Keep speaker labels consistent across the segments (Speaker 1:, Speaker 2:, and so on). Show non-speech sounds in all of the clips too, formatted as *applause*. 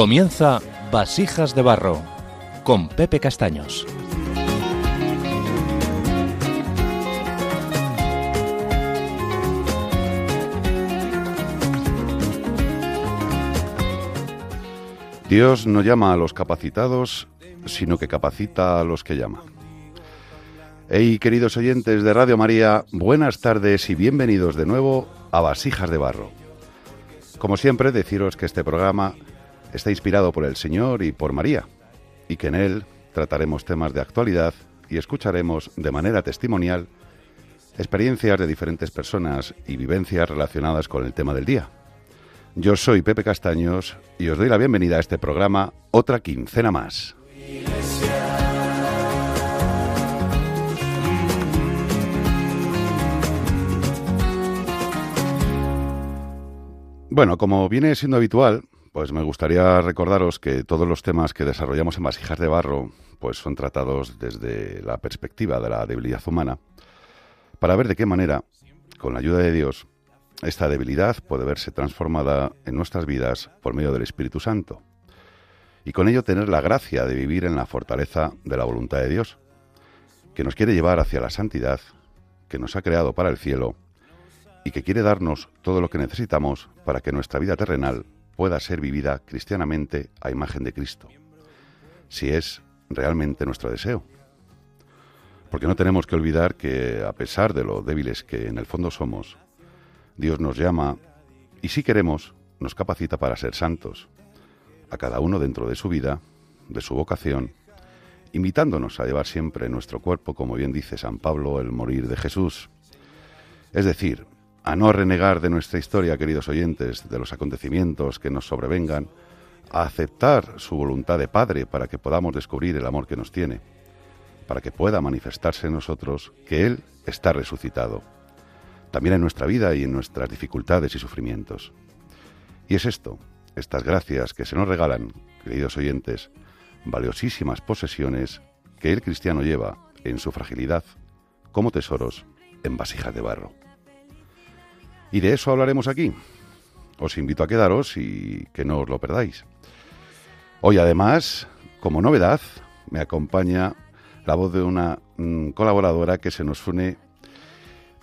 Speaker 1: Comienza Vasijas de Barro con Pepe Castaños.
Speaker 2: Dios no llama a los capacitados, sino que capacita a los que llama. Hey, queridos oyentes de Radio María, buenas tardes y bienvenidos de nuevo a Vasijas de Barro. Como siempre, deciros que este programa está inspirado por el Señor y por María, y que en él trataremos temas de actualidad y escucharemos de manera testimonial experiencias de diferentes personas y vivencias relacionadas con el tema del día. Yo soy Pepe Castaños y os doy la bienvenida a este programa Otra quincena más. Bueno, como viene siendo habitual, pues me gustaría recordaros que todos los temas que desarrollamos en Vasijas de Barro pues son tratados desde la perspectiva de la debilidad humana para ver de qué manera, con la ayuda de Dios, esta debilidad puede verse transformada en nuestras vidas por medio del Espíritu Santo y con ello tener la gracia de vivir en la fortaleza de la voluntad de Dios, que nos quiere llevar hacia la santidad, que nos ha creado para el cielo y que quiere darnos todo lo que necesitamos para que nuestra vida terrenal pueda ser vivida cristianamente a imagen de Cristo, si es realmente nuestro deseo. Porque no tenemos que olvidar que, a pesar de lo débiles que en el fondo somos, Dios nos llama y si queremos, nos capacita para ser santos, a cada uno dentro de su vida, de su vocación, invitándonos a llevar siempre nuestro cuerpo, como bien dice San Pablo, el morir de Jesús. Es decir, a no renegar de nuestra historia, queridos oyentes, de los acontecimientos que nos sobrevengan, a aceptar su voluntad de Padre para que podamos descubrir el amor que nos tiene, para que pueda manifestarse en nosotros que Él está resucitado, también en nuestra vida y en nuestras dificultades y sufrimientos. Y es esto, estas gracias que se nos regalan, queridos oyentes, valiosísimas posesiones que el cristiano lleva en su fragilidad como tesoros en vasijas de barro. Y de eso hablaremos aquí. Os invito a quedaros y que no os lo perdáis. Hoy además, como novedad, me acompaña la voz de una mm, colaboradora que se nos une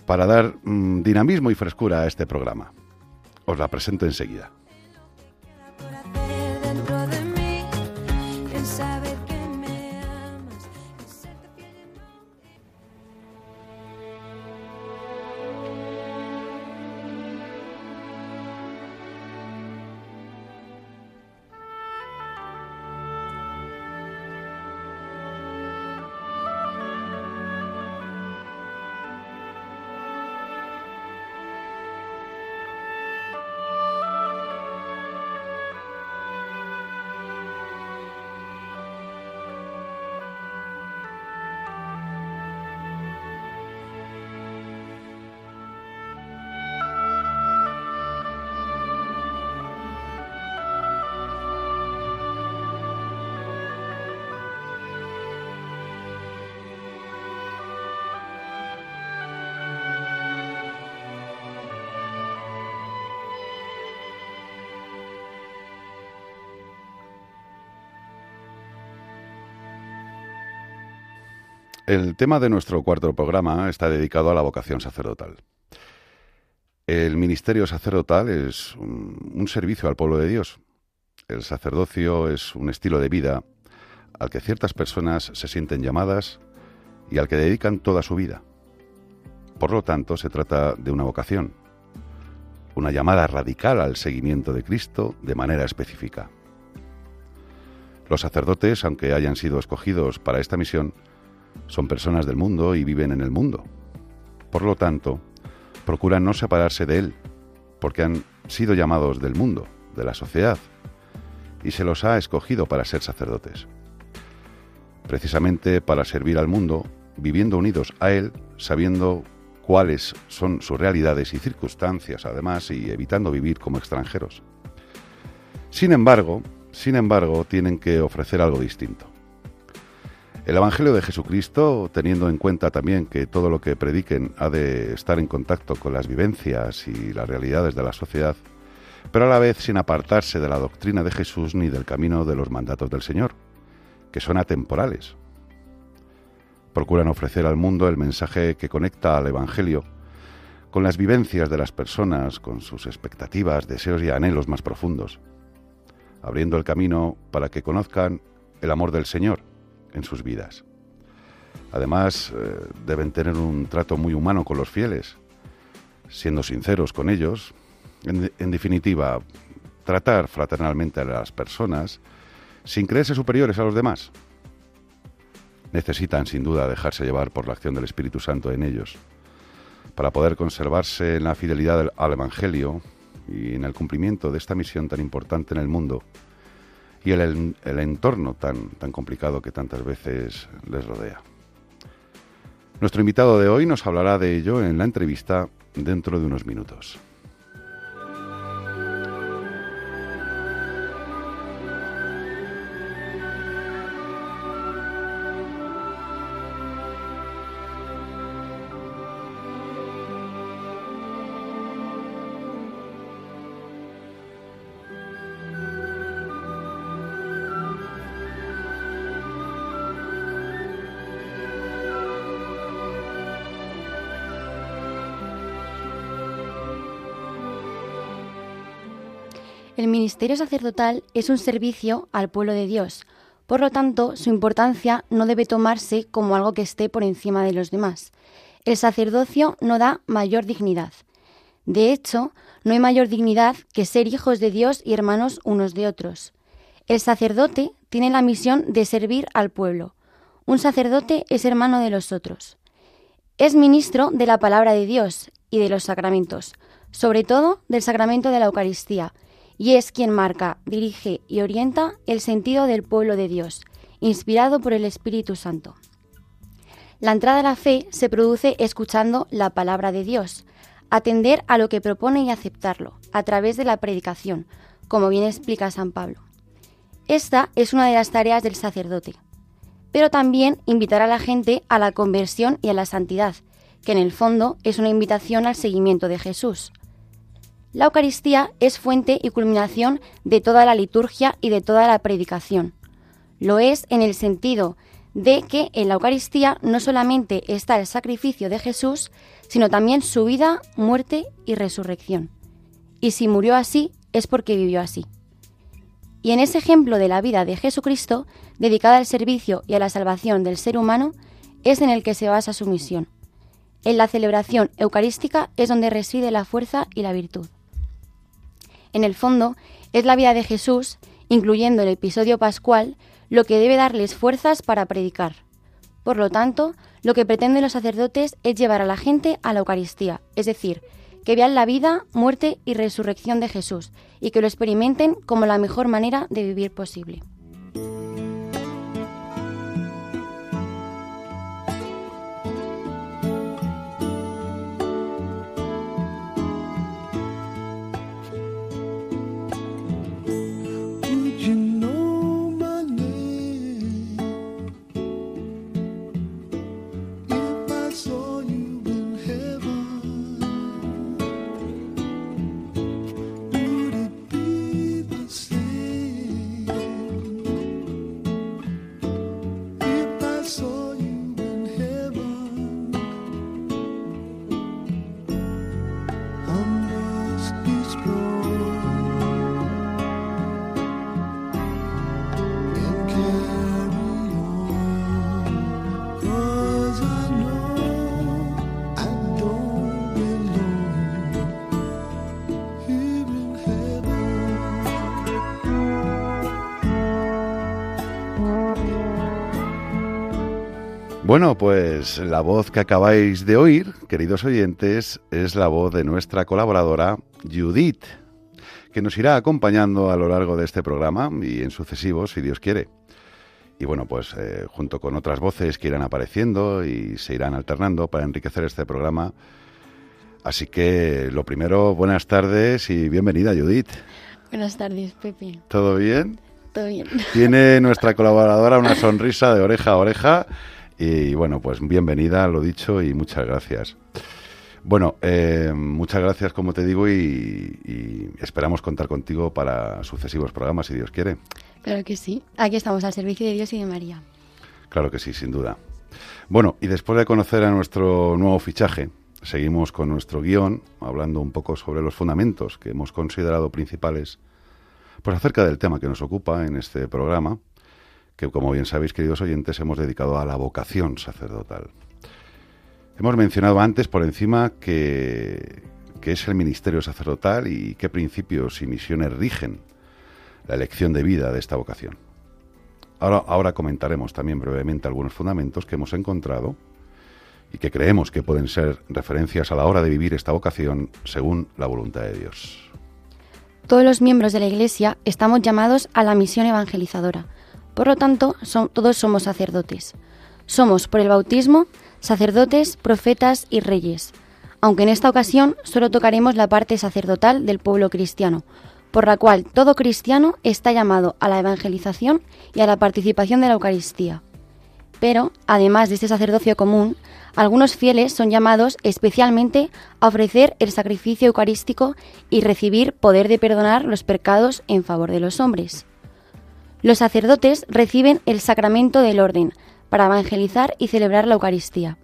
Speaker 2: para dar mm, dinamismo y frescura a este programa. Os la presento enseguida. El tema de nuestro cuarto programa está dedicado a la vocación sacerdotal. El ministerio sacerdotal es un, servicio al pueblo de Dios. El sacerdocio es un estilo de vida al que ciertas personas se sienten llamadas y al que dedican toda su vida. Por lo tanto, se trata de una vocación, una llamada radical al seguimiento de Cristo de manera específica. Los sacerdotes, aunque hayan sido escogidos para esta misión, son personas del mundo y viven en el mundo. Por lo tanto, procuran no separarse de él, porque han sido llamados del mundo, de la sociedad, y se los ha escogido para ser sacerdotes. Precisamente para servir al mundo, viviendo unidos a él, sabiendo cuáles son sus realidades y circunstancias, además, y evitando vivir como extranjeros. Sin embargo, sin embargo, tienen que ofrecer algo distinto. El Evangelio de Jesucristo, teniendo en cuenta también que todo lo que prediquen ha de estar en contacto con las vivencias y las realidades de la sociedad, pero a la vez sin apartarse de la doctrina de Jesús ni del camino de los mandatos del Señor, que son atemporales. Procuran ofrecer al mundo el mensaje que conecta al Evangelio con las vivencias de las personas, con sus expectativas, deseos y anhelos más profundos, abriendo el camino para que conozcan el amor del Señor en sus vidas. Además, eh, deben tener un trato muy humano con los fieles, siendo sinceros con ellos. En, en definitiva, tratar fraternalmente a las personas sin creerse superiores a los demás. Necesitan, sin duda, dejarse llevar por la acción del Espíritu Santo en ellos para poder conservarse en la fidelidad al Evangelio y en el cumplimiento de esta misión tan importante en el mundo y el, el entorno tan, tan complicado que tantas veces les rodea. Nuestro invitado de hoy nos hablará de ello en la entrevista dentro de unos minutos.
Speaker 3: Sacerdotal es un servicio al pueblo de Dios, por lo tanto, su importancia no debe tomarse como algo que esté por encima de los demás. El sacerdocio no da mayor dignidad. De hecho, no hay mayor dignidad que ser hijos de Dios y hermanos unos de otros. El sacerdote tiene la misión de servir al pueblo. Un sacerdote es hermano de los otros. Es ministro de la palabra de Dios y de los sacramentos, sobre todo del sacramento de la Eucaristía, y es quien marca, dirige y orienta el sentido del pueblo de Dios, inspirado por el Espíritu Santo. La entrada a la fe se produce escuchando la palabra de Dios, atender a lo que propone y aceptarlo, a través de la predicación, como bien explica San Pablo. Esta es una de las tareas del sacerdote, pero también invitar a la gente a la conversión y a la santidad, que en el fondo es una invitación al seguimiento de Jesús. La Eucaristía es fuente y culminación de toda la liturgia y de toda la predicación. Lo es en el sentido de que en la Eucaristía no solamente está el sacrificio de Jesús, sino también su vida, muerte y resurrección. Y si murió así, es porque vivió así. Y en ese ejemplo de la vida de Jesucristo, dedicada al servicio y a la salvación del ser humano, es en el que se basa su misión. En la celebración eucarística es donde reside la fuerza y la virtud. En el fondo, es la vida de Jesús, incluyendo el episodio pascual, lo que debe darles fuerzas para predicar. Por lo tanto, lo que pretenden los sacerdotes es llevar a la gente a la Eucaristía, es decir, que vean la vida, muerte y resurrección de Jesús y que lo experimenten como la mejor manera de vivir posible.
Speaker 2: Bueno, pues la voz que acabáis de oír, queridos oyentes, es la voz de nuestra colaboradora Judith, que nos irá acompañando a lo largo de este programa y en sucesivos, si Dios quiere. Y bueno, pues eh, junto con otras voces que irán apareciendo y se irán alternando para enriquecer este programa. Así que lo primero, buenas tardes y bienvenida Judith.
Speaker 3: Buenas tardes, Pepe.
Speaker 2: ¿Todo bien?
Speaker 3: Todo bien.
Speaker 2: Tiene nuestra colaboradora una sonrisa de oreja a oreja y bueno, pues bienvenida, lo dicho, y muchas gracias. Bueno, eh, muchas gracias, como te digo, y, y, esperamos contar contigo para sucesivos programas, si Dios quiere.
Speaker 3: Claro que sí. Aquí estamos al servicio de Dios y de María.
Speaker 2: Claro que sí, sin duda. Bueno, y después de conocer a nuestro nuevo fichaje, seguimos con nuestro guion, hablando un poco sobre los fundamentos que hemos considerado principales, pues acerca del tema que nos ocupa en este programa, que como bien sabéis, queridos oyentes, hemos dedicado a la vocación sacerdotal. Hemos mencionado antes por encima que, que es el ministerio sacerdotal y qué principios y misiones rigen la elección de vida de esta vocación. Ahora, ahora comentaremos también brevemente algunos fundamentos que hemos encontrado y que creemos que pueden ser referencias a la hora de vivir esta vocación según la voluntad de Dios.
Speaker 3: Todos los miembros de la Iglesia estamos llamados a la misión evangelizadora. Por lo tanto, todos somos sacerdotes. Somos, por el bautismo, sacerdotes, profetas y reyes, aunque en esta ocasión solo tocaremos la parte sacerdotal del pueblo cristiano, por la cual todo cristiano está llamado a la evangelización y a la participación de la Eucaristía. Pero, además de este sacerdocio común, algunos fieles son llamados especialmente a ofrecer el sacrificio eucarístico y recibir poder de perdonar los pecados en favor de los hombres. Los sacerdotes reciben el sacramento del orden para evangelizar y celebrar la Eucaristía.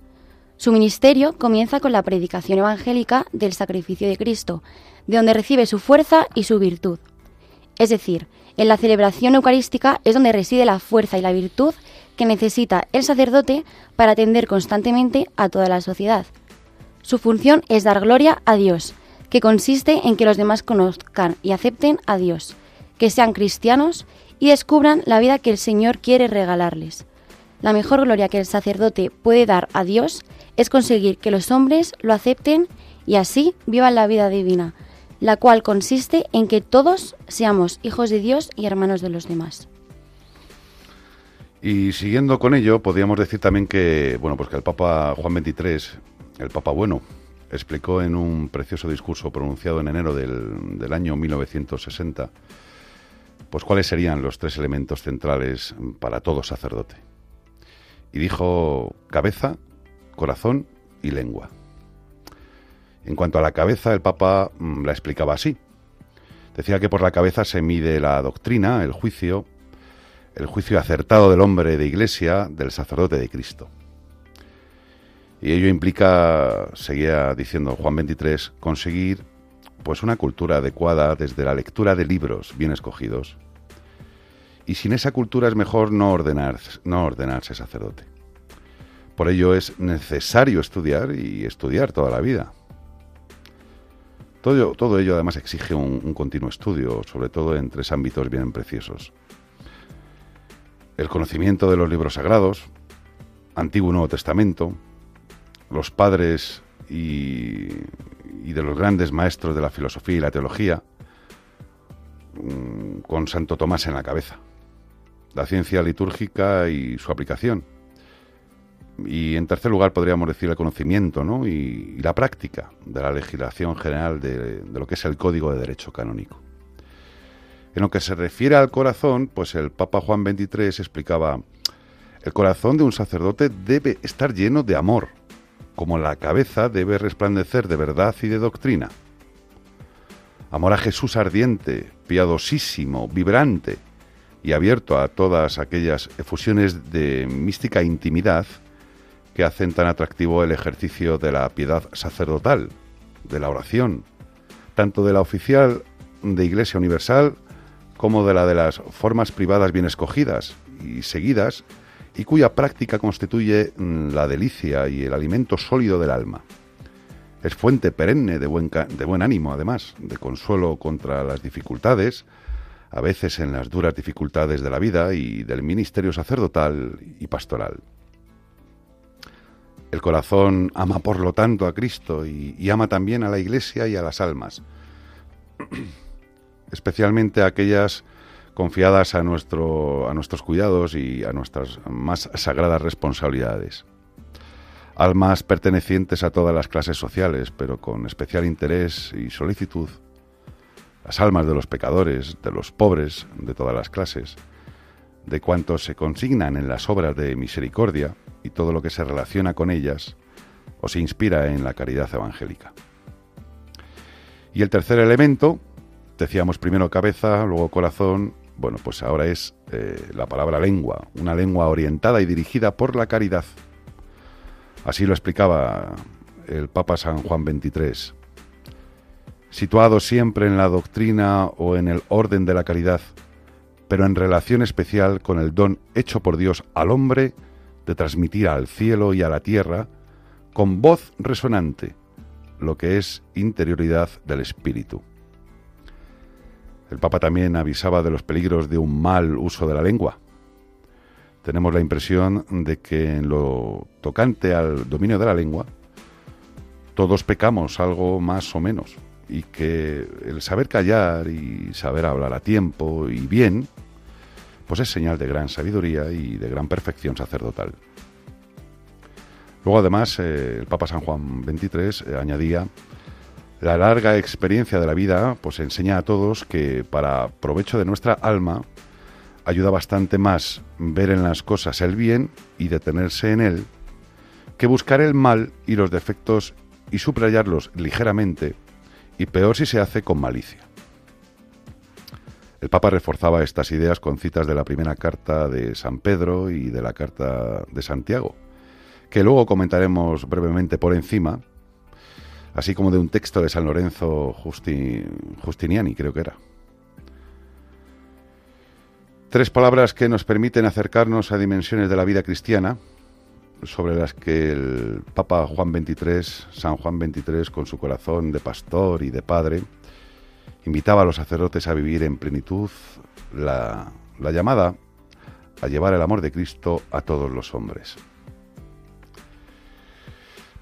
Speaker 3: Su ministerio comienza con la predicación evangélica del sacrificio de Cristo, de donde recibe su fuerza y su virtud. Es decir, en la celebración eucarística es donde reside la fuerza y la virtud que necesita el sacerdote para atender constantemente a toda la sociedad. Su función es dar gloria a Dios, que consiste en que los demás conozcan y acepten a Dios, que sean cristianos y descubran la vida que el Señor quiere regalarles. La mejor gloria que el sacerdote puede dar a Dios es conseguir que los hombres lo acepten y así vivan la vida divina, la cual consiste en que todos seamos hijos de Dios y hermanos de los demás.
Speaker 2: Y siguiendo con ello, podríamos decir también que, bueno, pues que el Papa Juan XXIII, el Papa Bueno, explicó en un precioso discurso pronunciado en enero del, del año 1960, pues cuáles serían los tres elementos centrales para todo sacerdote. Y dijo cabeza, corazón y lengua. En cuanto a la cabeza, el Papa mm, la explicaba así. Decía que por la cabeza se mide la doctrina, el juicio, el juicio acertado del hombre de iglesia, del sacerdote de Cristo. Y ello implica, seguía diciendo Juan 23, conseguir pues una cultura adecuada desde la lectura de libros bien escogidos. Y sin esa cultura es mejor no, no ordenarse sacerdote. Por ello es necesario estudiar y estudiar toda la vida. Todo, todo ello además exige un, un continuo estudio, sobre todo en tres ámbitos bien preciosos. El conocimiento de los libros sagrados, Antiguo y Nuevo Testamento, los padres y, de los grandes maestros de la filosofía y la teología, mm, con Santo Tomás en la cabeza, la ciencia litúrgica y su aplicación, y en tercer lugar podríamos decir el conocimiento ¿no? y, y, la práctica de la legislación general de, de, lo que es el Código de Derecho Canónico. En lo que se refiere al corazón, pues el Papa Juan XXIII explicaba, el corazón de un sacerdote debe estar lleno de amor, como la cabeza debe resplandecer de verdad y de doctrina. Amor a Jesús ardiente, piadosísimo, vibrante y abierto a todas aquellas efusiones de mística intimidad que hacen tan atractivo el ejercicio de la piedad sacerdotal, de la oración, tanto de la oficial de Iglesia Universal como de la de las formas privadas bien escogidas y seguidas, y cuya práctica constituye mm, la delicia y el alimento sólido del alma. Es fuente perenne de buen, ánimo, además, de consuelo contra las dificultades, a veces en las duras dificultades de la vida y del ministerio sacerdotal y pastoral. El corazón ama por lo tanto a Cristo y, y, ama también a la Iglesia y a las almas, *clears throat* especialmente a aquellas confiadas a, nuestro, a nuestros cuidados y a nuestras más sagradas responsabilidades. Almas pertenecientes a todas las clases sociales, pero con especial interés y solicitud. Las almas de los pecadores, de los pobres, de todas las clases, de cuantos se consignan en las obras de misericordia y todo lo que se relaciona con ellas, o se inspira en la caridad evangélica. Y el tercer elemento, decíamos primero cabeza, luego corazón, bueno, pues ahora es eh, la palabra lengua, una lengua orientada y dirigida por la caridad. Así lo explicaba el Papa San Juan XXIII. Situado siempre en la doctrina o en el orden de la caridad, pero en relación especial con el don hecho por Dios al hombre de transmitir al cielo y a la tierra, con voz resonante, lo que es interioridad del espíritu. El Papa también avisaba de los peligros de un mal uso de la lengua. Tenemos la impresión de que en lo tocante al dominio de la lengua, todos pecamos algo más o menos, y que el saber callar y saber hablar a tiempo y bien, pues es señal de gran sabiduría y de gran perfección sacerdotal. Luego, además, eh, el Papa San Juan XXIII eh, añadía, la larga experiencia de la vida pues enseña a todos que para provecho de nuestra alma ayuda bastante más ver en las cosas el bien y detenerse en él que buscar el mal y los defectos y subrayarlos ligeramente y peor si se hace con malicia. El Papa reforzaba estas ideas con citas de la primera carta de San Pedro y de la carta de Santiago, que luego comentaremos brevemente por encima, así como de un texto de San Lorenzo Justiniani, creo que era. Tres palabras que nos permiten acercarnos a dimensiones de la vida cristiana, sobre las que el Papa Juan XXIII, San Juan XXIII, con su corazón de pastor y de padre, invitaba a los sacerdotes a vivir en plenitud la, la llamada a llevar el amor de Cristo a todos los hombres.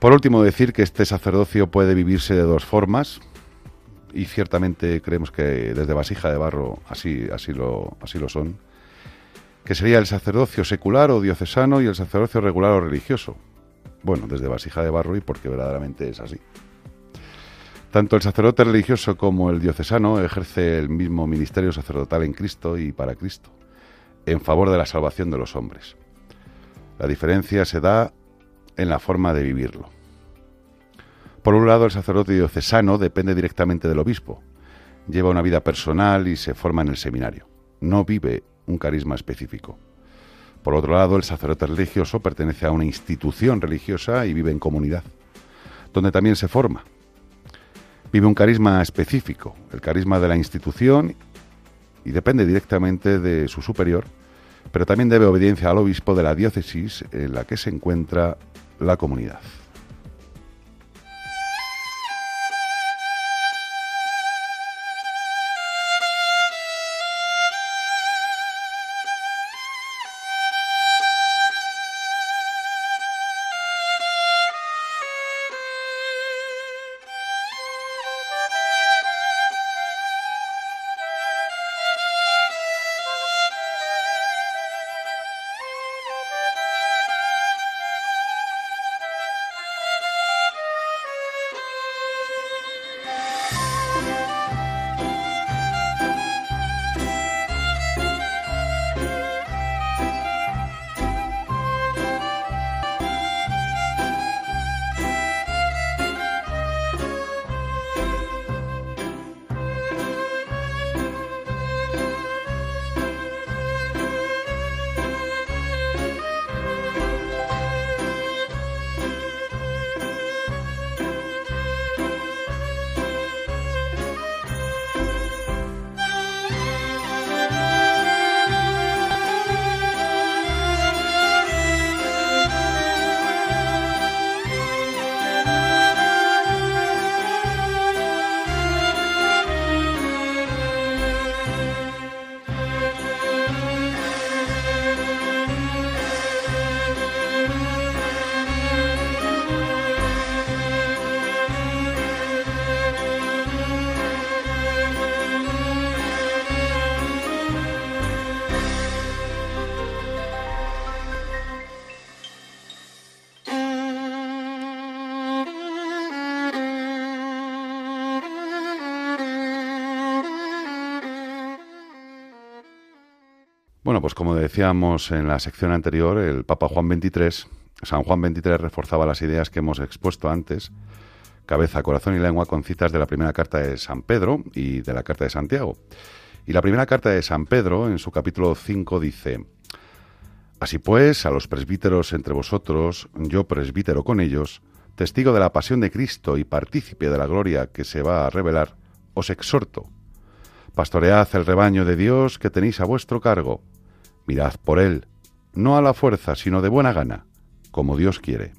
Speaker 2: Por último, decir que este sacerdocio puede vivirse de dos formas, y ciertamente creemos que desde vasija de barro así, así, lo, así lo son, que sería el sacerdocio secular o diocesano y el sacerdocio regular o religioso. Bueno, desde vasija de barro y porque verdaderamente es así. Tanto el sacerdote religioso como el diocesano ejerce el mismo ministerio sacerdotal en Cristo y para Cristo, en favor de la salvación de los hombres. La diferencia se da en la forma de vivirlo. Por un lado, el sacerdote diocesano depende directamente del obispo, lleva una vida personal y se forma en el seminario. No vive un carisma específico. Por otro lado, el sacerdote religioso pertenece a una institución religiosa y vive en comunidad, donde también se forma. Vive un carisma específico, el carisma de la institución, y depende directamente de su superior, pero también debe obediencia al obispo de la diócesis en la que se encuentra la comunidad. Pues como decíamos en la sección anterior, el Papa Juan XXIII San Juan 23 reforzaba las ideas que hemos expuesto antes, cabeza, corazón y lengua, con citas de la primera carta de San Pedro y de la carta de Santiago. Y la primera carta de San Pedro, en su capítulo 5, dice, Así pues, a los presbíteros entre vosotros, yo presbítero con ellos, testigo de la pasión de Cristo y partícipe de la gloria que se va a revelar, os exhorto. Pastoread el rebaño de Dios que tenéis a vuestro cargo. Mirad por él, no a la fuerza, sino de buena gana, como Dios quiere.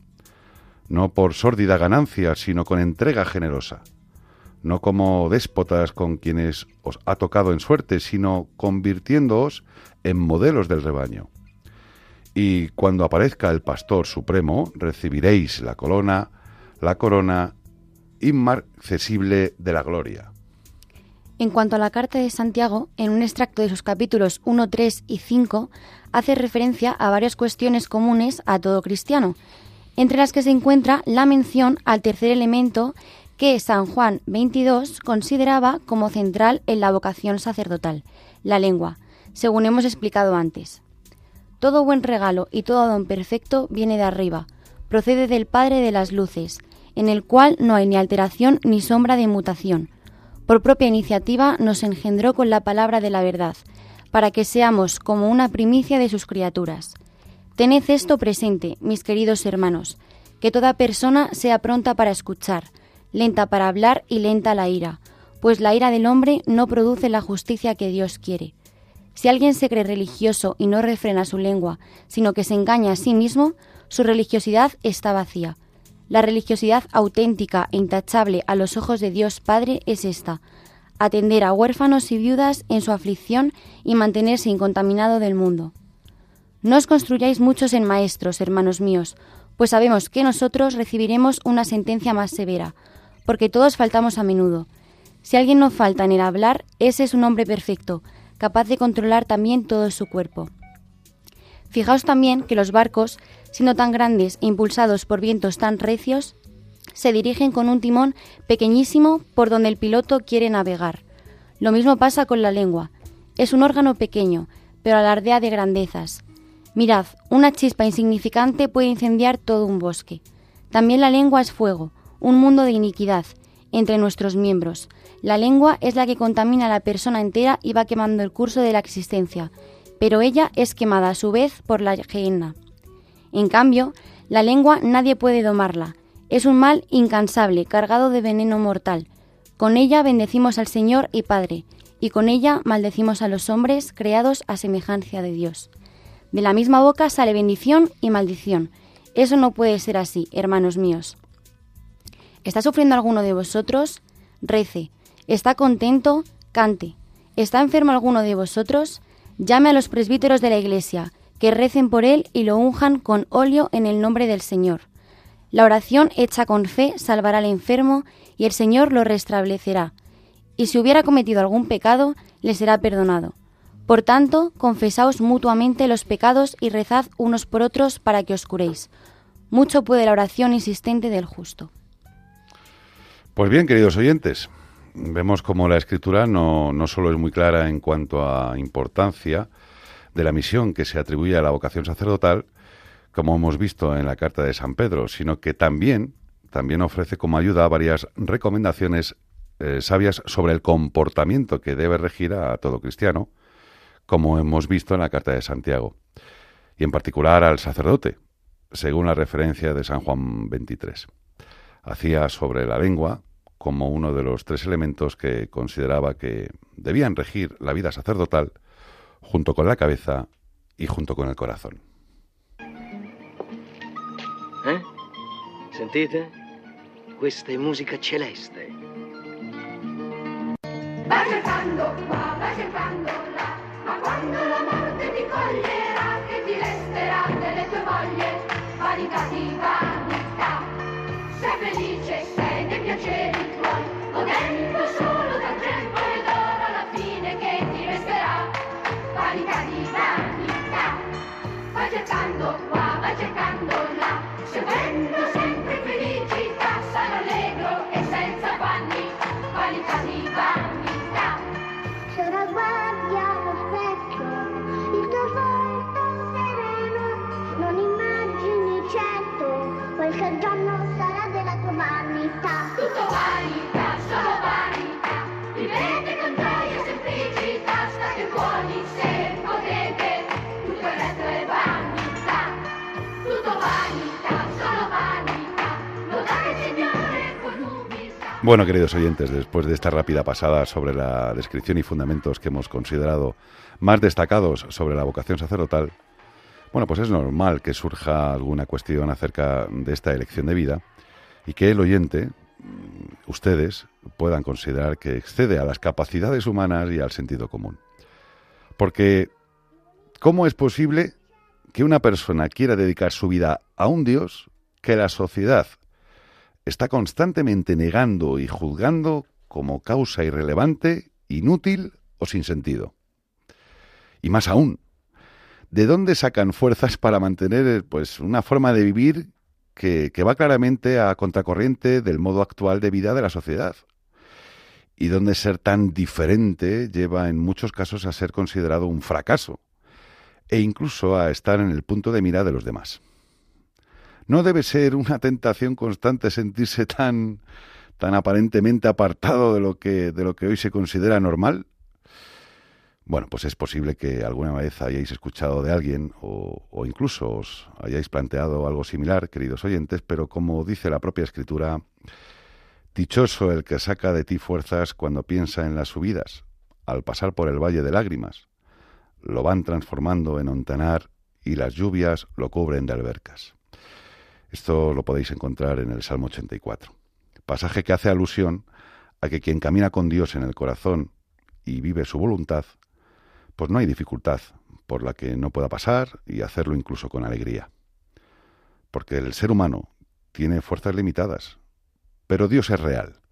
Speaker 2: No por sórdida ganancia, sino con entrega generosa. No como déspotas con quienes os ha tocado en suerte, sino convirtiéndoos en modelos del rebaño. Y cuando aparezca el Pastor Supremo, recibiréis la corona, la corona inmarcesible de la gloria.
Speaker 3: En cuanto a la carta de Santiago, en un extracto de sus capítulos 1, 3 y 5, hace referencia a varias cuestiones comunes a todo cristiano, entre las que se encuentra la mención al tercer elemento que San Juan 22 consideraba como central en la vocación sacerdotal, la lengua, según hemos explicado antes. Todo buen regalo y todo don perfecto viene de arriba, procede del Padre de las Luces, en el cual no hay ni alteración ni sombra de mutación, por propia iniciativa nos engendró con la palabra de la verdad, para que seamos como una primicia de sus criaturas. Tened esto presente, mis queridos hermanos, que toda persona sea pronta para escuchar, lenta para hablar y lenta la ira, pues la ira del hombre no produce la justicia que Dios quiere. Si alguien se cree religioso y no refrena su lengua, sino que se engaña a sí mismo, su religiosidad está vacía. La religiosidad auténtica e intachable a los ojos de Dios Padre es esta, atender a huérfanos y viudas en su aflicción y mantenerse incontaminado del mundo. No os construyáis muchos en maestros, hermanos míos, pues sabemos que nosotros recibiremos una sentencia más severa, porque todos faltamos a menudo. Si alguien no falta en el hablar, ese es un hombre perfecto, capaz de controlar también todo su cuerpo. Fijaos también que los barcos siendo tan grandes e impulsados por vientos tan recios, se dirigen con un timón pequeñísimo por donde el piloto quiere navegar. Lo mismo pasa con la lengua. Es un órgano pequeño, pero alardea de grandezas. Mirad, una chispa insignificante puede incendiar todo un bosque. También la lengua es fuego, un mundo de iniquidad entre nuestros miembros. La lengua es la que contamina a la persona entera y va quemando el curso de la existencia, pero ella es quemada a su vez por la gehenna. En cambio, la lengua nadie puede domarla. Es un mal incansable, cargado de veneno mortal. Con ella bendecimos al Señor y Padre, y con ella maldecimos a los hombres creados a semejanza de Dios. De la misma boca sale bendición y maldición. Eso no puede ser así, hermanos míos. ¿Está sufriendo alguno de vosotros? Rece. ¿Está contento? Cante. ¿Está enfermo alguno de vosotros? Llame a los presbíteros de la Iglesia que recen por él y lo unjan con óleo en el nombre del Señor. La oración hecha con fe salvará al enfermo y el Señor lo restablecerá. Y si hubiera cometido algún pecado, le será perdonado. Por tanto, confesaos mutuamente los pecados y rezad unos por otros para que os curéis. Mucho puede la oración insistente del justo.
Speaker 2: Pues bien, queridos oyentes, vemos como la escritura no, no solo es muy clara en cuanto a importancia, de la misión que se atribuye a la vocación sacerdotal, como hemos visto en la carta de San Pedro, sino que también, también ofrece como ayuda varias recomendaciones eh, sabias sobre el comportamiento que debe regir a todo cristiano, como hemos visto en la carta de Santiago, y en particular al sacerdote, según la referencia de San Juan 23. Hacía sobre la lengua como uno de los tres elementos que consideraba que debían regir la vida sacerdotal junto con la cabeza y junto con el corazón.
Speaker 4: Eh? Sentite? Questa è musica celeste.
Speaker 5: Va cercando qua, va cercando là, ma quando la morte ti coglierà, che ti resterà delle tue voglie, vanità di
Speaker 2: Bueno, queridos oyentes, después de esta rápida pasada sobre la descripción y fundamentos que hemos considerado más destacados sobre la vocación sacerdotal, bueno, pues es normal que surja alguna cuestión acerca de esta elección de vida y que el oyente, mm, ustedes, puedan considerar que excede a las capacidades humanas y al sentido común. Porque, ¿cómo es posible que una persona quiera dedicar su vida a un Dios que la sociedad está constantemente negando y juzgando como causa irrelevante, inútil o sin sentido. Y más aún, ¿de dónde sacan fuerzas para mantener pues una forma de vivir que, que va claramente a contracorriente del modo actual de vida de la sociedad? Y donde ser tan diferente lleva en muchos casos a ser considerado un fracaso e incluso a estar en el punto de mira de los demás. ¿No debe ser una tentación constante sentirse tan, tan aparentemente apartado de lo, que, de lo que hoy se considera normal? Bueno, pues es posible que alguna vez hayáis escuchado de alguien o, o, incluso os hayáis planteado algo similar, queridos oyentes, pero como dice la propia escritura, dichoso el que saca de ti fuerzas cuando piensa en las subidas, al pasar por el valle de lágrimas, lo van transformando en ontanar y las lluvias lo cubren de albercas. Esto lo podéis encontrar en el Salmo 84, pasaje que hace alusión a que quien camina con Dios en el corazón y vive su voluntad, pues no hay dificultad por la que no pueda pasar y hacerlo incluso con alegría. Porque el ser humano tiene fuerzas limitadas, pero Dios es real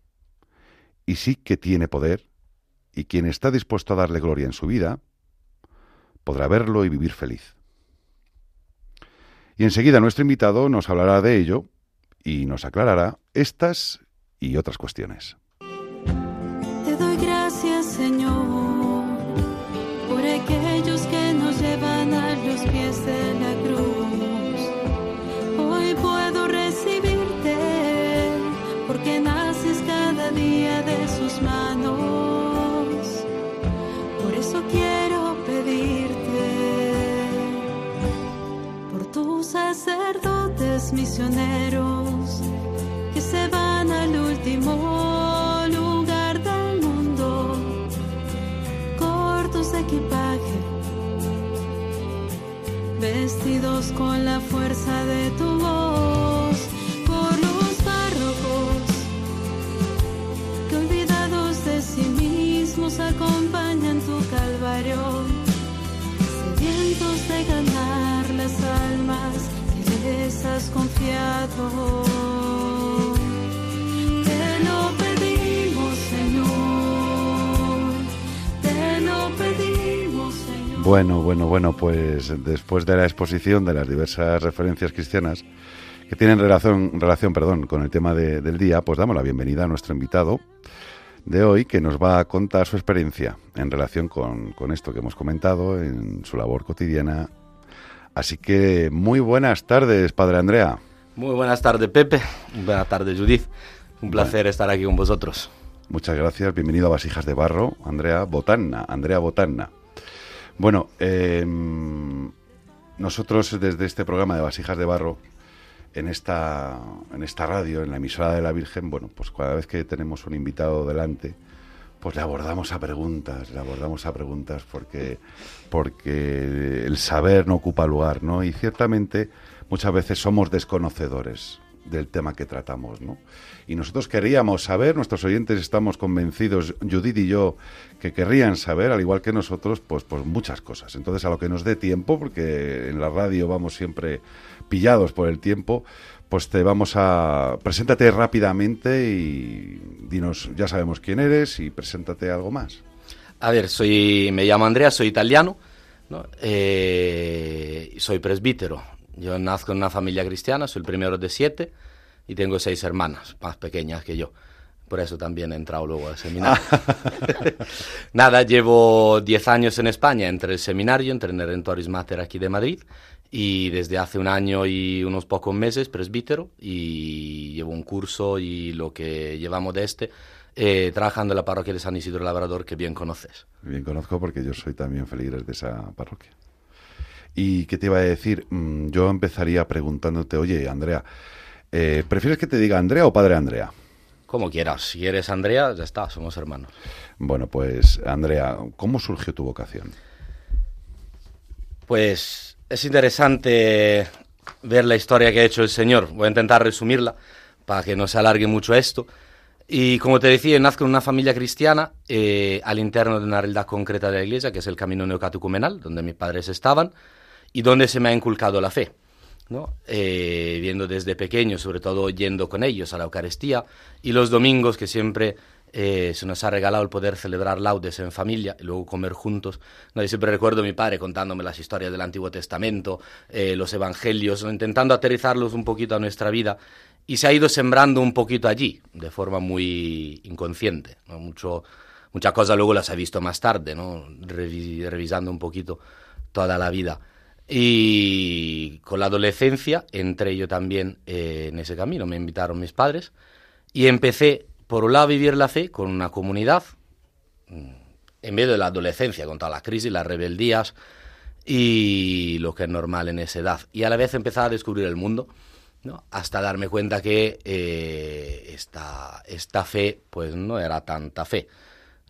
Speaker 2: y sí que tiene poder y quien está dispuesto a darle gloria en su vida podrá verlo y vivir feliz. Y enseguida nuestro invitado nos hablará de ello y nos aclarará estas y otras cuestiones.
Speaker 6: Les has confiado. Te lo pedimos, Señor. Te lo pedimos, Señor.
Speaker 2: Bueno, bueno, bueno, pues después de la exposición de las diversas referencias cristianas que tienen relación, relación perdón, con el tema de- del día, pues damos la bienvenida a nuestro invitado de hoy que nos va a contar su experiencia en relación con, con esto que hemos comentado en su labor cotidiana. Así que muy buenas tardes, Padre Andrea.
Speaker 7: Muy buenas tardes, Pepe. Buenas tardes, Judith. Un placer estar aquí con vosotros.
Speaker 2: Muchas gracias, bienvenido a Vasijas de Barro, Andrea Botanna, Andrea Botanna. Bueno, eh, nosotros desde este programa de Vasijas de Barro, en esta, en esta radio, en la emisora de la Virgen, bueno, pues cada vez que tenemos un invitado delante, pues le abordamos a preguntas, le abordamos a preguntas porque, porque el saber no ocupa lugar, ¿no? Y ciertamente muchas veces somos desconocedores del tema que tratamos, ¿no? Y nosotros queríamos saber, nuestros oyentes estamos convencidos, Judith y yo, que querrían saber, al igual que nosotros, pues, pues muchas cosas. Entonces, a lo que nos dé tiempo, porque en la radio vamos siempre pillados por el tiempo, pues te vamos a... Preséntate rápidamente y dinos, ya sabemos quién eres y preséntate algo más.
Speaker 7: A ver, soy, me llamo Andrea, soy italiano, ¿no? Eh, soy presbítero. Yo nazco en una familia cristiana, soy el primero de siete y tengo seis hermanas más pequeñas que yo. Por eso también he entrado luego al seminario. *laughs* Nada, llevo 10 años en España, entre el seminario, entre el Redentoris Mater aquí de Madrid, y desde hace un año y unos pocos meses presbítero, y llevo un curso y lo que llevamos de este, eh, trabajando en la parroquia de San Isidro Labrador, que bien conoces.
Speaker 2: Bien conozco porque yo soy también feligres de esa parroquia. ¿Y qué te iba a decir? Mm, Yo empezaría preguntándote, oye, Andrea, eh, ¿prefieres que te diga Andrea o Padre Andrea?
Speaker 7: Como quieras. Si eres Andrea, ya está, somos hermanos.
Speaker 2: Bueno, pues Andrea, ¿cómo surgió tu vocación?
Speaker 7: Pues es interesante ver la historia que ha hecho el Señor. Voy a intentar resumirla para que no se alargue mucho esto. Y como te decía, nazco en una familia cristiana eh, al interno de una realidad concreta de la iglesia, que es el camino neocatecumenal, donde mis padres estaban y donde se me ha inculcado la fe. Eh, viendo desde pequeño, sobre todo yendo con ellos a la Eucaristía y los domingos que siempre eh, se nos ha regalado el poder celebrar laudes en familia y luego comer juntos. ¿no? Y siempre recuerdo a mi padre contándome las historias del Antiguo Testamento, los evangelios, intentando aterrizarlos un poquito a nuestra vida y se ha ido sembrando un poquito allí, de forma muy inconsciente. ¿no? Mucho, muchas cosas luego las he visto más tarde, ¿no? revisando un poquito toda la vida. Y con la adolescencia entré yo también eh, en ese camino, me invitaron mis padres y empecé, por un lado, vivir la fe con una comunidad, mm, en medio de la adolescencia, con todas las crisis, las rebeldías y lo que es normal en esa edad. Y a la vez empezar a descubrir el mundo ¿no? hasta darme cuenta que eh, esta, esta fe pues no era tanta fe.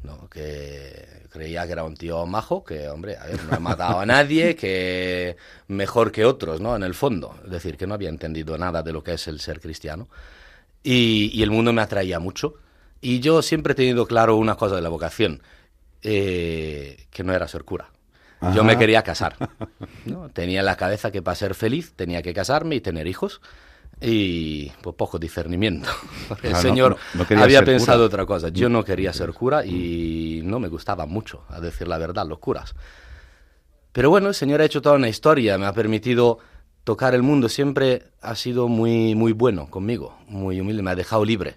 Speaker 7: ¿no? que creía que era un tío majo, que hombre, no ha matado a nadie, *laughs* que mejor que otros, ¿no? En el fondo, es decir, que no había entendido nada de lo que es el ser cristiano. Y, y el mundo me atraía mucho. Y yo siempre he tenido claro una cosa de la vocación, eh, que no era ser cura. Yo me quería casar. *laughs* ¿no? Tenía en la cabeza que para ser feliz tenía que casarme y tener hijos. Y pues poco discernimiento. *laughs* El
Speaker 2: Ah,
Speaker 7: Señor
Speaker 2: no- no quería
Speaker 7: había pensado
Speaker 2: cura.
Speaker 7: otra cosa. Yo no quería ser cura y no me gustaba mucho, a decir la verdad, los curas. Pero bueno, el Señor ha hecho toda una historia, me ha permitido tocar el mundo, siempre ha sido muy, muy bueno conmigo, muy humilde, me ha dejado libre.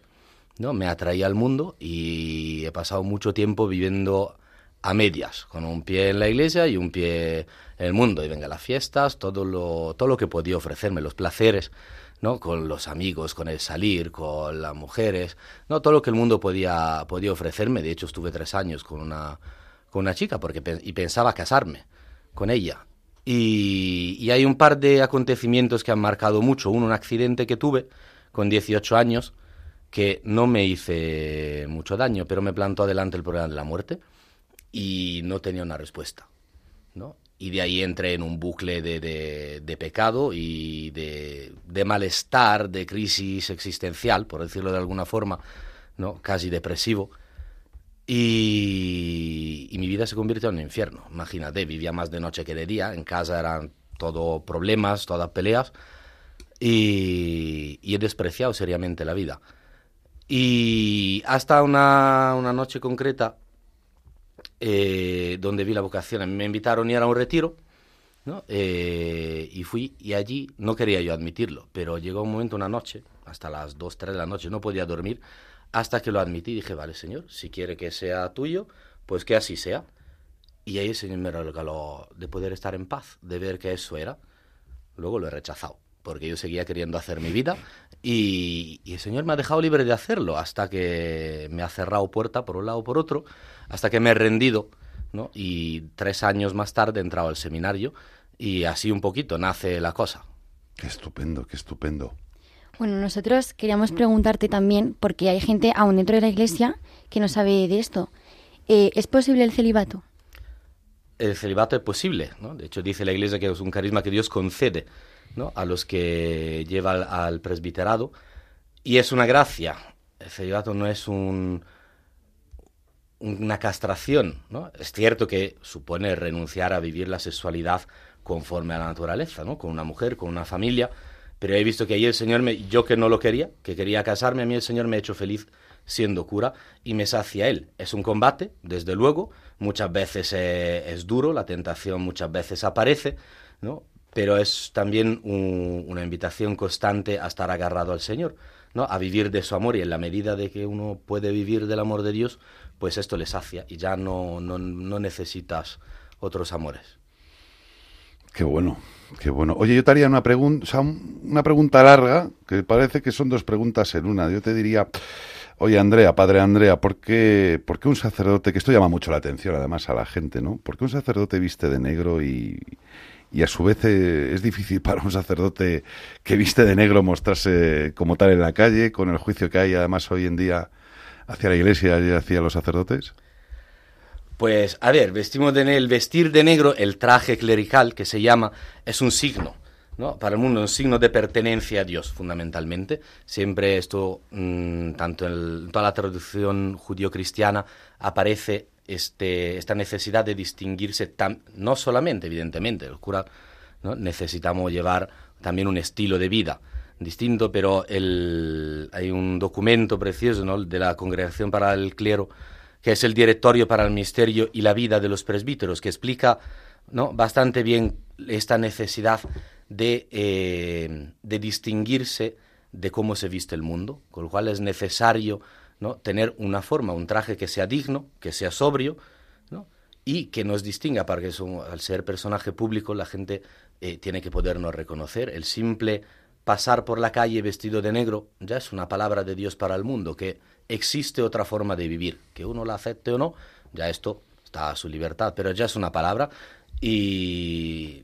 Speaker 7: ¿no? Me atraía al mundo y he pasado mucho tiempo viviendo a medias, con un pie en la iglesia y un pie en el mundo. Y venga, las fiestas, todo lo, todo lo que podía ofrecerme, los placeres, ¿no? Con los amigos, con el salir, con las mujeres, ¿no? Todo lo que el mundo podía, podía ofrecerme. De hecho, estuve tres años con una, con una chica porque, y pensaba casarme con ella. Y, hay un par de acontecimientos que han marcado mucho. Uno, un accidente que tuve con 18 años, que no me hice mucho daño, pero me plantó adelante el problema de la muerte y no tenía una respuesta. ¿no? Y de ahí entré en un bucle de, de- de pecado y de, de malestar, de crisis existencial, por decirlo de alguna forma, ¿no? casi depresivo. Y, y mi vida se convirtió en un infierno. Imagínate, vivía más de noche que de día. En casa eran todo problemas, todas peleas. Y, y he despreciado seriamente la vida. Y hasta una, una noche concreta, eh, donde vi la vocación, me invitaron a ir a un retiro, ¿no? Eh, y fui, y allí no quería yo admitirlo, pero llegó un momento, una noche, hasta las 2, 3 de la noche, no podía dormir, hasta que lo admití, dije, vale, Señor, si quiere que sea tuyo, pues que así sea. Y ahí el Señor me regaló de poder estar en paz, de ver que eso era. Luego lo he rechazado, porque yo seguía queriendo hacer mi vida y, y el Señor me ha dejado libre de hacerlo hasta que me ha cerrado puerta por un lado o por otro, hasta que me he rendido, ¿no? Y tres años más tarde he entrado al seminario y así un poquito nace la cosa.
Speaker 2: Qué estupendo, qué estupendo.
Speaker 3: Bueno, nosotros queríamos preguntarte también, porque hay gente aún dentro de la iglesia que no sabe de esto. Eh, ¿Es posible el celibato?
Speaker 7: el celibato es posible, ¿no? De hecho, dice la Iglesia que es un carisma que Dios concede, ¿no? A los que lleva al, al presbiterado y es una gracia. El celibato no es un, una castración, ¿no? Es cierto que supone renunciar a vivir la sexualidad conforme a la naturaleza, ¿no? Con una mujer, con una familia, pero he visto que ahí el Señor me, yo que no lo quería, que quería casarme, a mí el Señor me ha hecho feliz siendo cura y me sacia él. Es un combate, desde luego, muchas veces eh, es duro, la tentación muchas veces aparece, ¿no? Pero es también un- una invitación constante a estar agarrado al Señor, ¿no? A vivir de su amor y en la medida de que uno puede vivir del amor de Dios, pues esto le sacia y ya no, no, no necesitas otros amores.
Speaker 2: Qué bueno, qué bueno. Oye, yo te haría una pregunta, o sea, un- una pregunta larga, que parece que son dos preguntas en una. Yo te diría, oye, Andrea, padre Andrea, ¿por qué, por qué un sacerdote, que esto llama mucho la atención además a la gente, ¿no? ¿Por qué un sacerdote viste de negro y, y a su vez eh, es difícil para un sacerdote que viste de negro mostrarse como tal en la calle, con el juicio que hay además hoy en día hacia la iglesia y hacia los sacerdotes.
Speaker 7: Pues, a ver, vestimos de el vestir de negro, el traje clerical que se llama, es un signo, ¿no? Para el mundo, un signo de pertenencia a Dios, fundamentalmente. Siempre esto, mm, tanto en toda la tradición judío-cristiana, aparece este, esta necesidad de distinguirse, no solamente, evidentemente, el cura, necesitamos llevar también un estilo de vida distinto, pero el, hay un documento precioso ¿no? de la Congregación para el Clero, que es el Directorio para el Ministerio y la Vida de los Presbíteros, que explica ¿no? bastante bien esta necesidad de, eh, de distinguirse de cómo se viste el mundo, con lo cual es necesario ¿no? tener una forma, un traje que sea digno, que sea sobrio, ¿no? y que nos distinga, para que al ser personaje público la gente eh, tiene que podernos reconocer. El simple pasar por la calle vestido de negro ya es una palabra de Dios para el mundo, que existe otra forma de vivir, que uno la acepte o no, ya esto está a su libertad, pero ya es una palabra y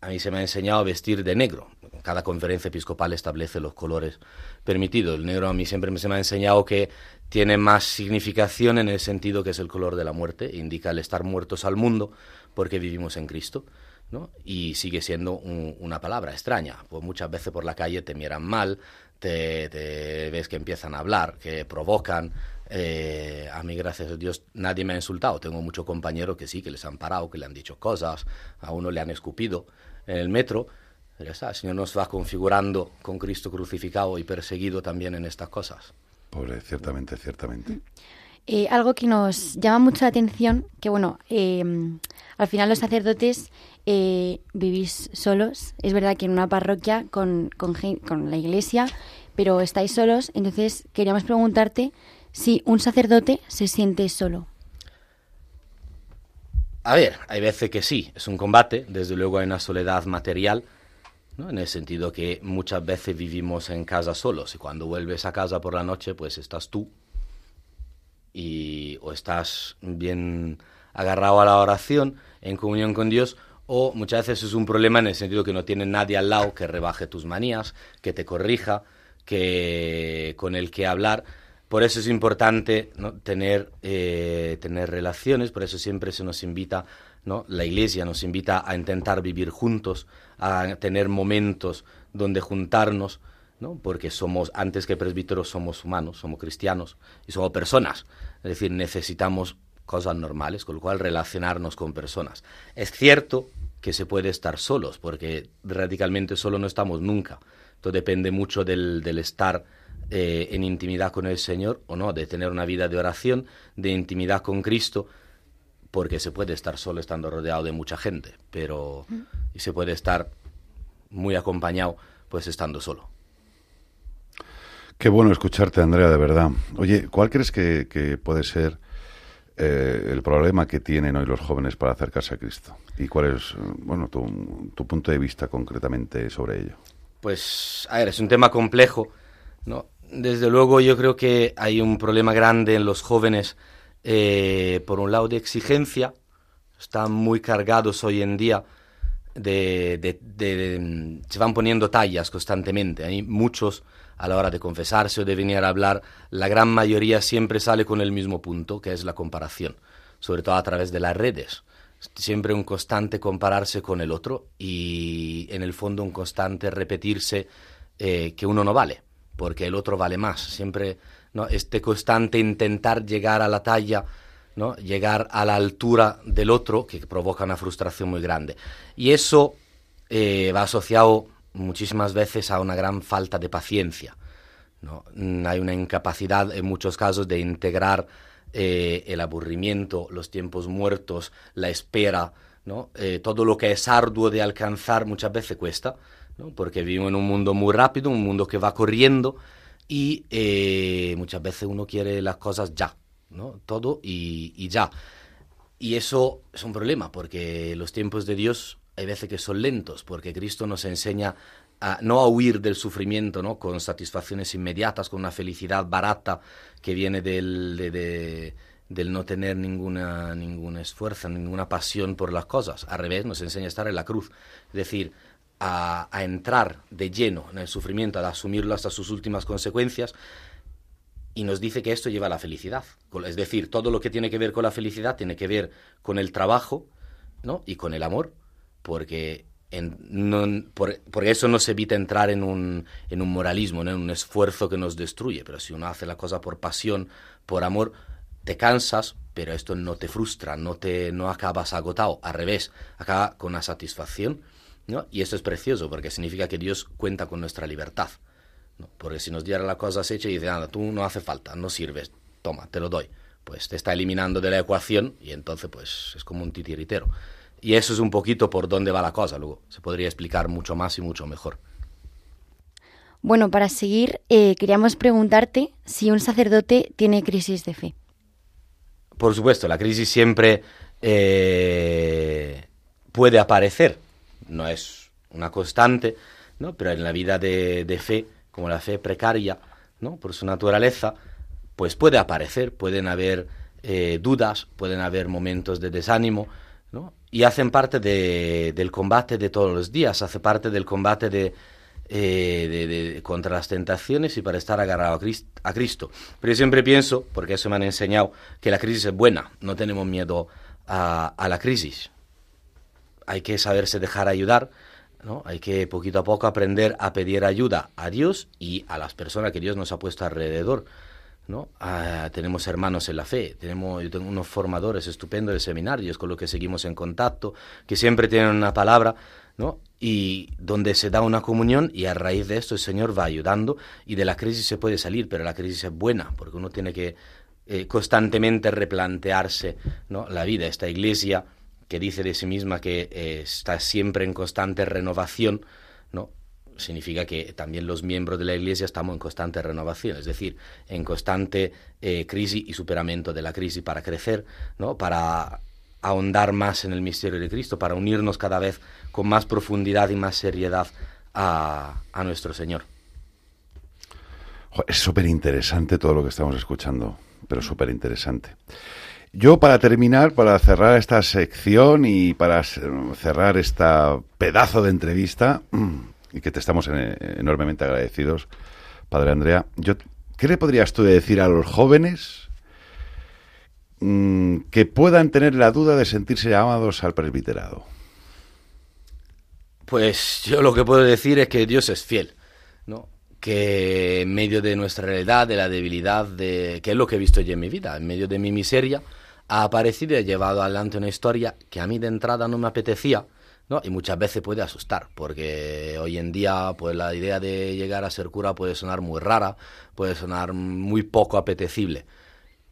Speaker 7: a mí se me ha enseñado a vestir de negro. Cada conferencia episcopal establece los colores permitidos. El negro a mí siempre se me ha enseñado que tiene más significación en el sentido que es el color de la muerte, indica el estar muertos al mundo porque vivimos en Cristo. ¿no? Y sigue siendo una palabra extraña, pues muchas veces por la calle te miran mal, te, ves que empiezan a hablar, que provocan. Eh, a mí, gracias a Dios, nadie me ha insultado. Tengo muchos compañeros que sí, que les han parado, que le han dicho cosas, a uno le han escupido en el metro. Pero está, el Señor nos va configurando con Cristo crucificado y perseguido también en estas cosas.
Speaker 2: Pobre, ciertamente, ciertamente.
Speaker 3: Eh, algo que nos llama mucho la atención, que bueno, eh, al final los sacerdotes eh, vivís solos. Es verdad que en una parroquia con, con, la iglesia, pero estáis solos. Entonces queríamos preguntarte si un sacerdote se siente solo.
Speaker 7: A ver, hay veces que sí, es un combate, desde luego hay una soledad material, ¿no? en el sentido que muchas veces vivimos en casa solos y cuando vuelves a casa por la noche pues estás tú y o estás bien agarrado a la oración, en comunión con Dios, o muchas veces es un problema en el sentido que no tiene nadie al lado que rebaje tus manías, que te corrija, que con el que hablar. Por eso es importante ¿no? tener, eh, tener relaciones, por eso siempre se nos invita, ¿no? la Iglesia nos invita a intentar vivir juntos, a tener momentos donde juntarnos, ¿no? porque somos, antes que presbíteros, somos humanos, somos cristianos y somos personas. Es decir, necesitamos cosas normales, con lo cual relacionarnos con personas. Es cierto que se puede estar solos, porque radicalmente solo no estamos nunca. Todo depende mucho del, del estar eh, en intimidad con el Señor o no, de tener una vida de oración, de intimidad con Cristo, porque se puede estar solo estando rodeado de mucha gente, pero y se puede estar muy acompañado pues estando solo.
Speaker 2: Qué bueno escucharte, Andrea, de verdad. Oye, ¿cuál crees que, puede ser eh, el problema que tienen hoy los jóvenes para acercarse a Cristo? ¿Y cuál es bueno, tu, punto de vista concretamente sobre ello?
Speaker 7: Pues, a ver, es un tema complejo. ¿no? Desde luego yo creo que hay un problema grande en los jóvenes, eh, por un lado de exigencia, están muy cargados hoy en día, de, de, de, se van poniendo tallas constantemente. Hay muchos a la hora de confesarse o de venir a hablar, la gran mayoría siempre sale con el mismo punto, que es la comparación, sobre todo a través de las redes. Siempre un constante compararse con el otro y en el fondo un constante repetirse eh, que uno no vale, porque el otro vale más. Siempre ¿no? este constante intentar llegar a la talla, ¿no? llegar a la altura del otro, que provoca una frustración muy grande. Y eso eh, va asociado muchísimas veces a una gran falta de paciencia. ¿no? Mm, hay una incapacidad en muchos casos de integrar eh, el aburrimiento, los tiempos muertos, la espera, ¿no? Eh, todo lo que es arduo de alcanzar muchas veces cuesta, ¿no? porque vivimos en un mundo muy rápido, un mundo que va corriendo y eh, muchas veces uno quiere las cosas ya, ¿no? todo y, y ya. Y eso es un problema porque los tiempos de Dios hay veces que son lentos, porque Cristo nos enseña a, no a huir del sufrimiento, ¿no? Con satisfacciones inmediatas, con una felicidad barata que viene del, de, del no tener ninguna, ningún esfuerzo, ninguna pasión por las cosas. Al revés, nos enseña a estar en la cruz. Es decir, a, a entrar de lleno en el sufrimiento, a asumirlo hasta sus últimas consecuencias, y nos dice que esto lleva a la felicidad. Es decir, todo lo que tiene que ver con la felicidad tiene que ver con el trabajo ¿no? y con el amor, porque, en, no, por, porque eso nos evita entrar en un, en un moralismo, en un esfuerzo que nos destruye. Pero si uno hace la cosa por pasión, por amor, te cansas, pero esto no te frustra, no, te, no acabas agotado, al revés, acaba con una satisfacción. ¿no? Y esto es precioso porque significa que Dios cuenta con nuestra libertad. ¿no? Porque si nos diera la cosa hecha y dice, nada, tú no hace falta, no sirves, toma, te lo doy, pues te está eliminando de la ecuación y entonces pues es como un titiritero. Y eso es un poquito por dónde va la cosa, luego se podría explicar mucho más y mucho mejor.
Speaker 3: Bueno, para seguir, eh, queríamos preguntarte si un sacerdote tiene crisis de fe.
Speaker 7: Por supuesto, la crisis siempre eh, puede aparecer, no es una constante, ¿no? pero en la vida de, de, fe, como la fe precaria, ¿no? por su naturaleza, pues puede aparecer, pueden haber eh, dudas, pueden haber momentos de desánimo. Y hacen parte de, del combate de todos los días, hace parte del combate de, eh, de, contra las tentaciones y para estar agarrado a Cristo, a Cristo. Pero yo siempre pienso, porque eso me han enseñado, que la crisis es buena, no tenemos miedo a, a la crisis. Hay que saberse dejar ayudar, ¿no? hay que poquito a poco aprender a pedir ayuda a Dios y a las personas que Dios nos ha puesto alrededor. ¿No? Ah, tenemos hermanos en la fe, tenemos, yo tengo unos formadores estupendos de seminarios con los que seguimos en contacto, que siempre tienen una palabra, ¿no? y donde se da una comunión y a raíz de esto el Señor va ayudando y de la crisis se puede salir, pero la crisis es buena porque uno tiene que eh, constantemente replantearse ¿no? la vida. Esta iglesia que dice de sí misma que eh, está siempre en constante renovación, ¿no? Significa que también los miembros de la Iglesia estamos en constante renovación, es decir, en constante eh, crisis y superamiento de la crisis para crecer, ¿no? para ahondar más en el misterio de Cristo, para unirnos cada vez con más profundidad y más seriedad a, a nuestro Señor.
Speaker 2: Es súper interesante todo lo que estamos escuchando, pero súper interesante. Yo para terminar, para cerrar esta sección y para cerrar esta pedazo de entrevista, *clears throat* y que te estamos enormemente agradecidos, Padre Andrea, yo, ¿qué le podrías tú decir a los jóvenes mmm, que puedan tener la duda de sentirse llamados al presbiterado?
Speaker 7: Pues yo lo que puedo decir es que Dios es fiel, ¿no? Que en medio de nuestra realidad, de la debilidad, de que es lo que he visto yo en mi vida, en medio de mi miseria, ha aparecido y ha llevado adelante una historia que a mí de entrada no me apetecía, Y muchas veces puede asustar, porque hoy en día pues la idea de llegar a ser cura puede sonar muy rara, puede sonar muy poco apetecible.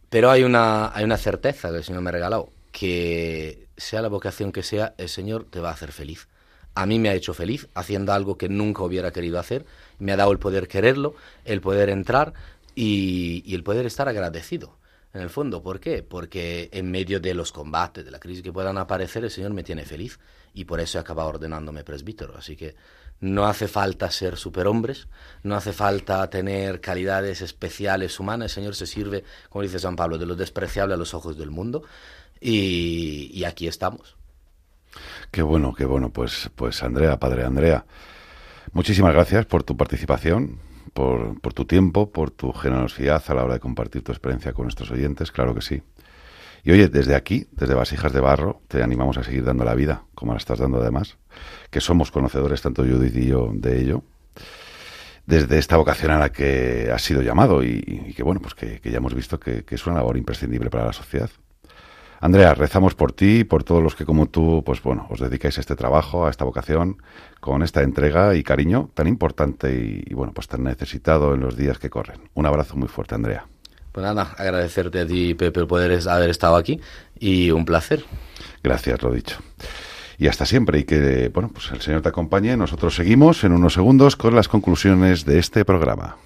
Speaker 7: Pero hay una, hay una certeza que el Señor me ha regalado, que sea la vocación que sea, el Señor te va a hacer feliz. A mí me ha hecho feliz haciendo algo que nunca hubiera querido hacer, me ha dado el poder quererlo, el poder entrar y el poder estar agradecido en el fondo. ¿Por qué? Porque en medio de los combates, de la crisis que puedan aparecer, el Señor me tiene feliz y por eso he acabado ordenándome presbítero. Así que no hace falta ser superhombres, no hace falta tener calidades especiales humanas. El Señor se sirve, como dice San Pablo, de lo despreciable a los ojos del mundo y, y aquí estamos.
Speaker 2: Qué bueno, qué bueno. Pues, pues Andrea, padre Andrea, muchísimas gracias por tu participación, por, por, tu tiempo, por tu generosidad a la hora de compartir tu experiencia con nuestros oyentes, claro que sí. Y oye, desde aquí, desde Vasijas de Barro, te animamos a seguir dando la vida, como la estás dando además, que somos conocedores, tanto Judith y yo, de ello, desde esta vocación a la que has sido llamado y, que, bueno, pues que, ya hemos visto que es una labor imprescindible para la sociedad. Andrea, rezamos por ti y por todos los que como tú, pues bueno, os dedicáis a este trabajo, a esta vocación, con esta entrega y cariño tan importante y, y, bueno, pues tan necesitado en los días que corren. Un abrazo muy fuerte, Andrea.
Speaker 7: Pues nada, agradecerte a ti, Pepe, el poder haber estado aquí y un placer.
Speaker 2: Gracias, lo dicho. Y hasta siempre, y que, bueno, pues el Señor te acompañe. Nosotros seguimos en unos segundos con las conclusiones de este programa.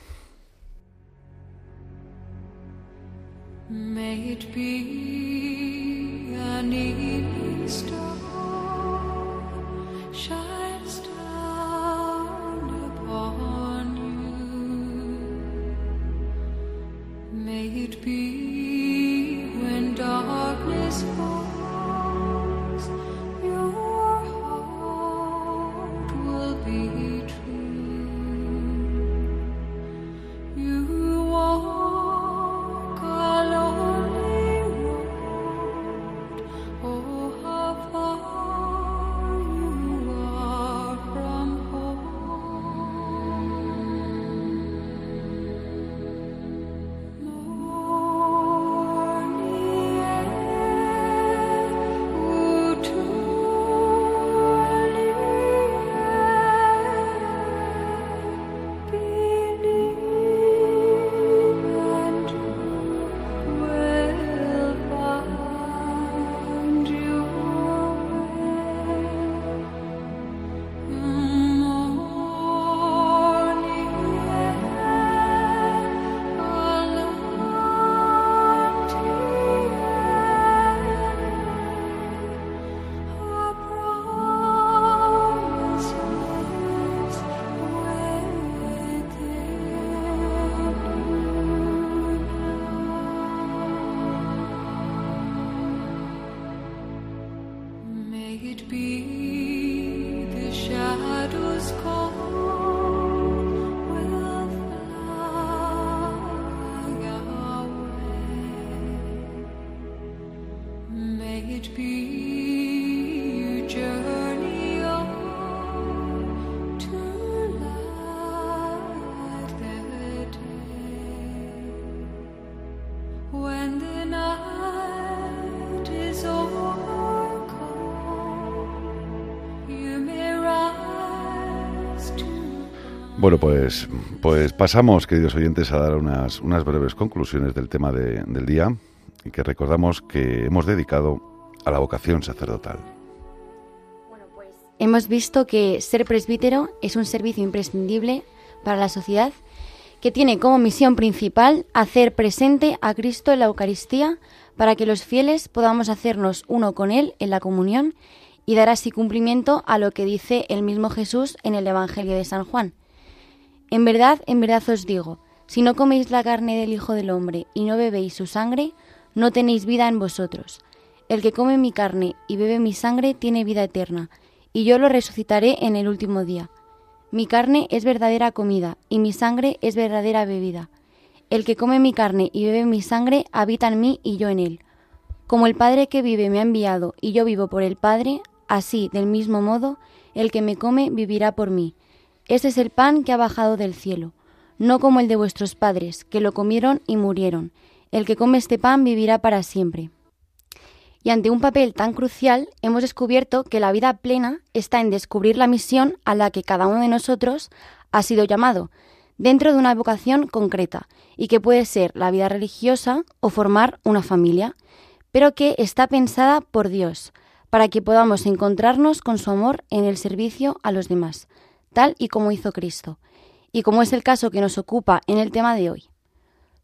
Speaker 2: Bueno, pues, pues pasamos, queridos oyentes, a dar unas, unas breves conclusiones del tema de- del día y que recordamos que hemos dedicado a la vocación sacerdotal.
Speaker 3: Hemos visto que ser presbítero es un servicio imprescindible para la sociedad que tiene como misión principal hacer presente a Cristo en la Eucaristía para que los fieles podamos hacernos uno con Él en la comunión y dar así cumplimiento a lo que dice el mismo Jesús en el Evangelio de San Juan. En verdad, en verdad os digo, si no coméis la carne del Hijo del Hombre y no bebéis su sangre, no tenéis vida en vosotros. El que come mi carne y bebe mi sangre tiene vida eterna, y yo lo resucitaré en el último día. Mi carne es verdadera comida, y mi sangre es verdadera bebida. El que come mi carne y bebe mi sangre habita en mí y yo en él. Como el Padre que vive me ha enviado y yo vivo por el Padre, así, del mismo modo, el que me come vivirá por mí. Este es el pan que ha bajado del cielo, no como el de vuestros padres, que lo comieron y murieron. El que come este pan vivirá para siempre. Y ante un papel tan crucial, hemos descubierto que la vida plena está en descubrir la misión a la que cada uno de nosotros ha sido llamado, dentro de una vocación concreta, y que puede ser la vida religiosa o formar una familia, pero que está pensada por Dios, para que podamos encontrarnos con su amor en el servicio a los demás, y como hizo Cristo, y como es el caso que nos ocupa en el tema de hoy.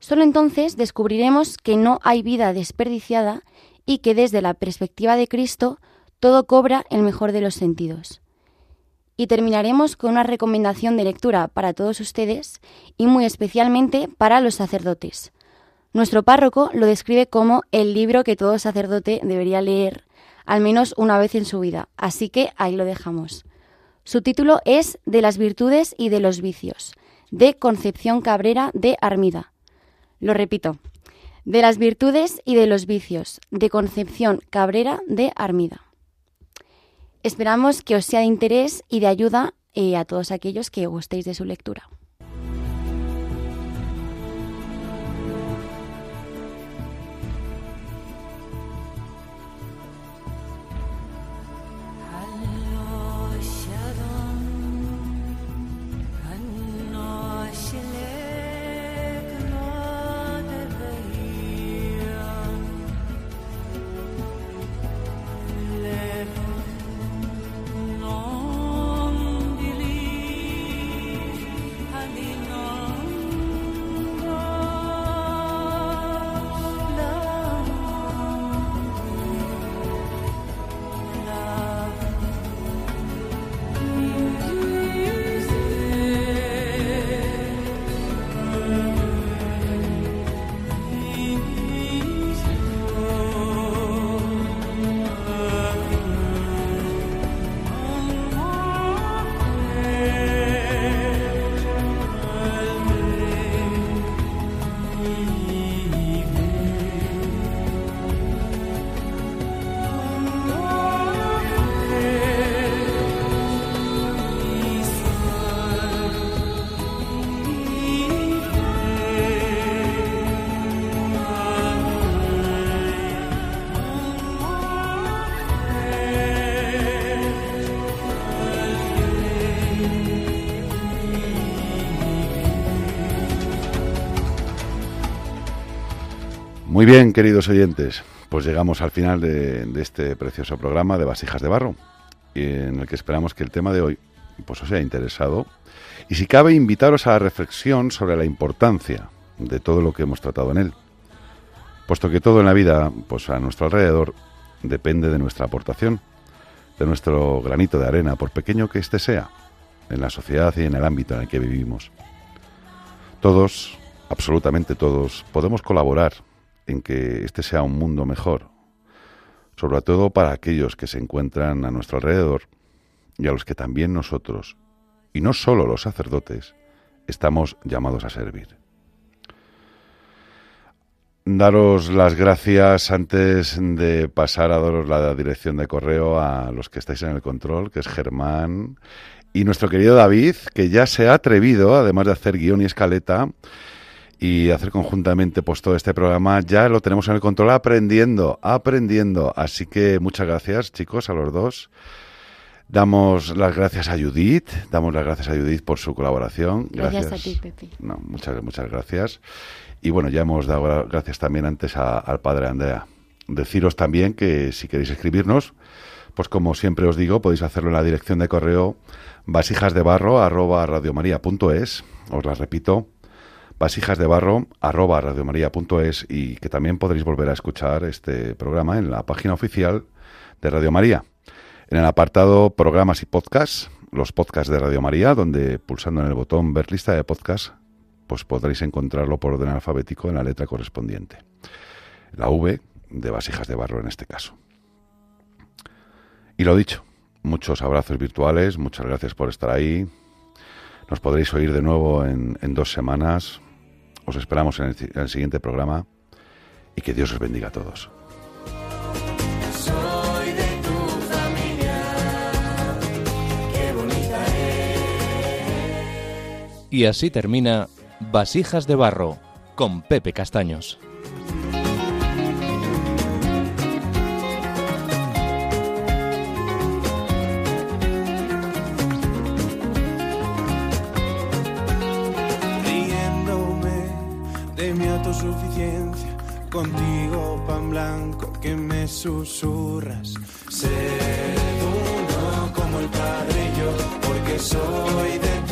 Speaker 3: Solo entonces descubriremos que no hay vida desperdiciada y que desde la perspectiva de Cristo todo cobra el mejor de los sentidos. Y terminaremos con una recomendación de lectura para todos ustedes y muy especialmente para los sacerdotes. Nuestro párroco lo describe como el libro que todo sacerdote debería leer al menos una vez en su vida, así que ahí lo dejamos. Su título es De las virtudes y de los vicios, de Concepción Cabrera de Armida. Lo repito, de las virtudes y de los vicios, de Concepción Cabrera de Armida. Esperamos que os sea de interés y de ayuda eh, a todos aquellos que gustéis de su lectura.
Speaker 2: Muy bien, queridos oyentes, pues llegamos al final de, este precioso programa de Vasijas de Barro, en el que esperamos que el tema de hoy pues os haya interesado y si cabe invitaros a la reflexión sobre la importancia de todo lo que hemos tratado en él, puesto que todo en la vida, pues a nuestro alrededor, depende de nuestra aportación, de nuestro granito de arena, por pequeño que éste sea, en la sociedad y en el ámbito en el que vivimos. Todos, absolutamente todos, podemos colaborar en que este sea un mundo mejor, sobre todo para aquellos que se encuentran a nuestro alrededor y a los que también nosotros, y no solo los sacerdotes, estamos llamados a servir. Daros las gracias antes de pasar a daros la dirección de correo a los que estáis en el control, que es Germán, y nuestro querido David, que ya se ha atrevido, además de hacer guion y escaleta, y hacer conjuntamente pues todo este programa, ya lo tenemos en el control aprendiendo, aprendiendo. Así que muchas gracias, chicos, a los dos. Damos las gracias a Judith, damos las gracias a Judith por su colaboración.
Speaker 3: Gracias, a ti, Pepe.
Speaker 2: No, muchas, muchas gracias. Y bueno, ya hemos dado gracias también antes a- al padre Andrea. Deciros también que si queréis escribirnos, pues como siempre os digo, podéis hacerlo en la dirección de correo vasijasdebarro arroba radiomaria.es. Os la repito, vasijasdebarro arroba radiomaria.es y que también podréis volver a escuchar este programa en la página oficial de Radio María. En el apartado programas y podcasts, los podcasts de Radio María, donde pulsando en el botón ver lista de podcasts, pues podréis encontrarlo por orden alfabético en la letra correspondiente. La V de vasijas de barro en este caso. Y lo dicho, muchos abrazos virtuales, muchas gracias por estar ahí. Nos podréis oír de nuevo en, en dos semanas. Os esperamos en el, en el siguiente programa y que Dios os bendiga a todos.
Speaker 8: Soy de tu familia, qué bonita es.
Speaker 1: Y así termina Vasijas de Barro con Pepe Castaños.
Speaker 8: Susurras. Ser uno como el padre porque soy de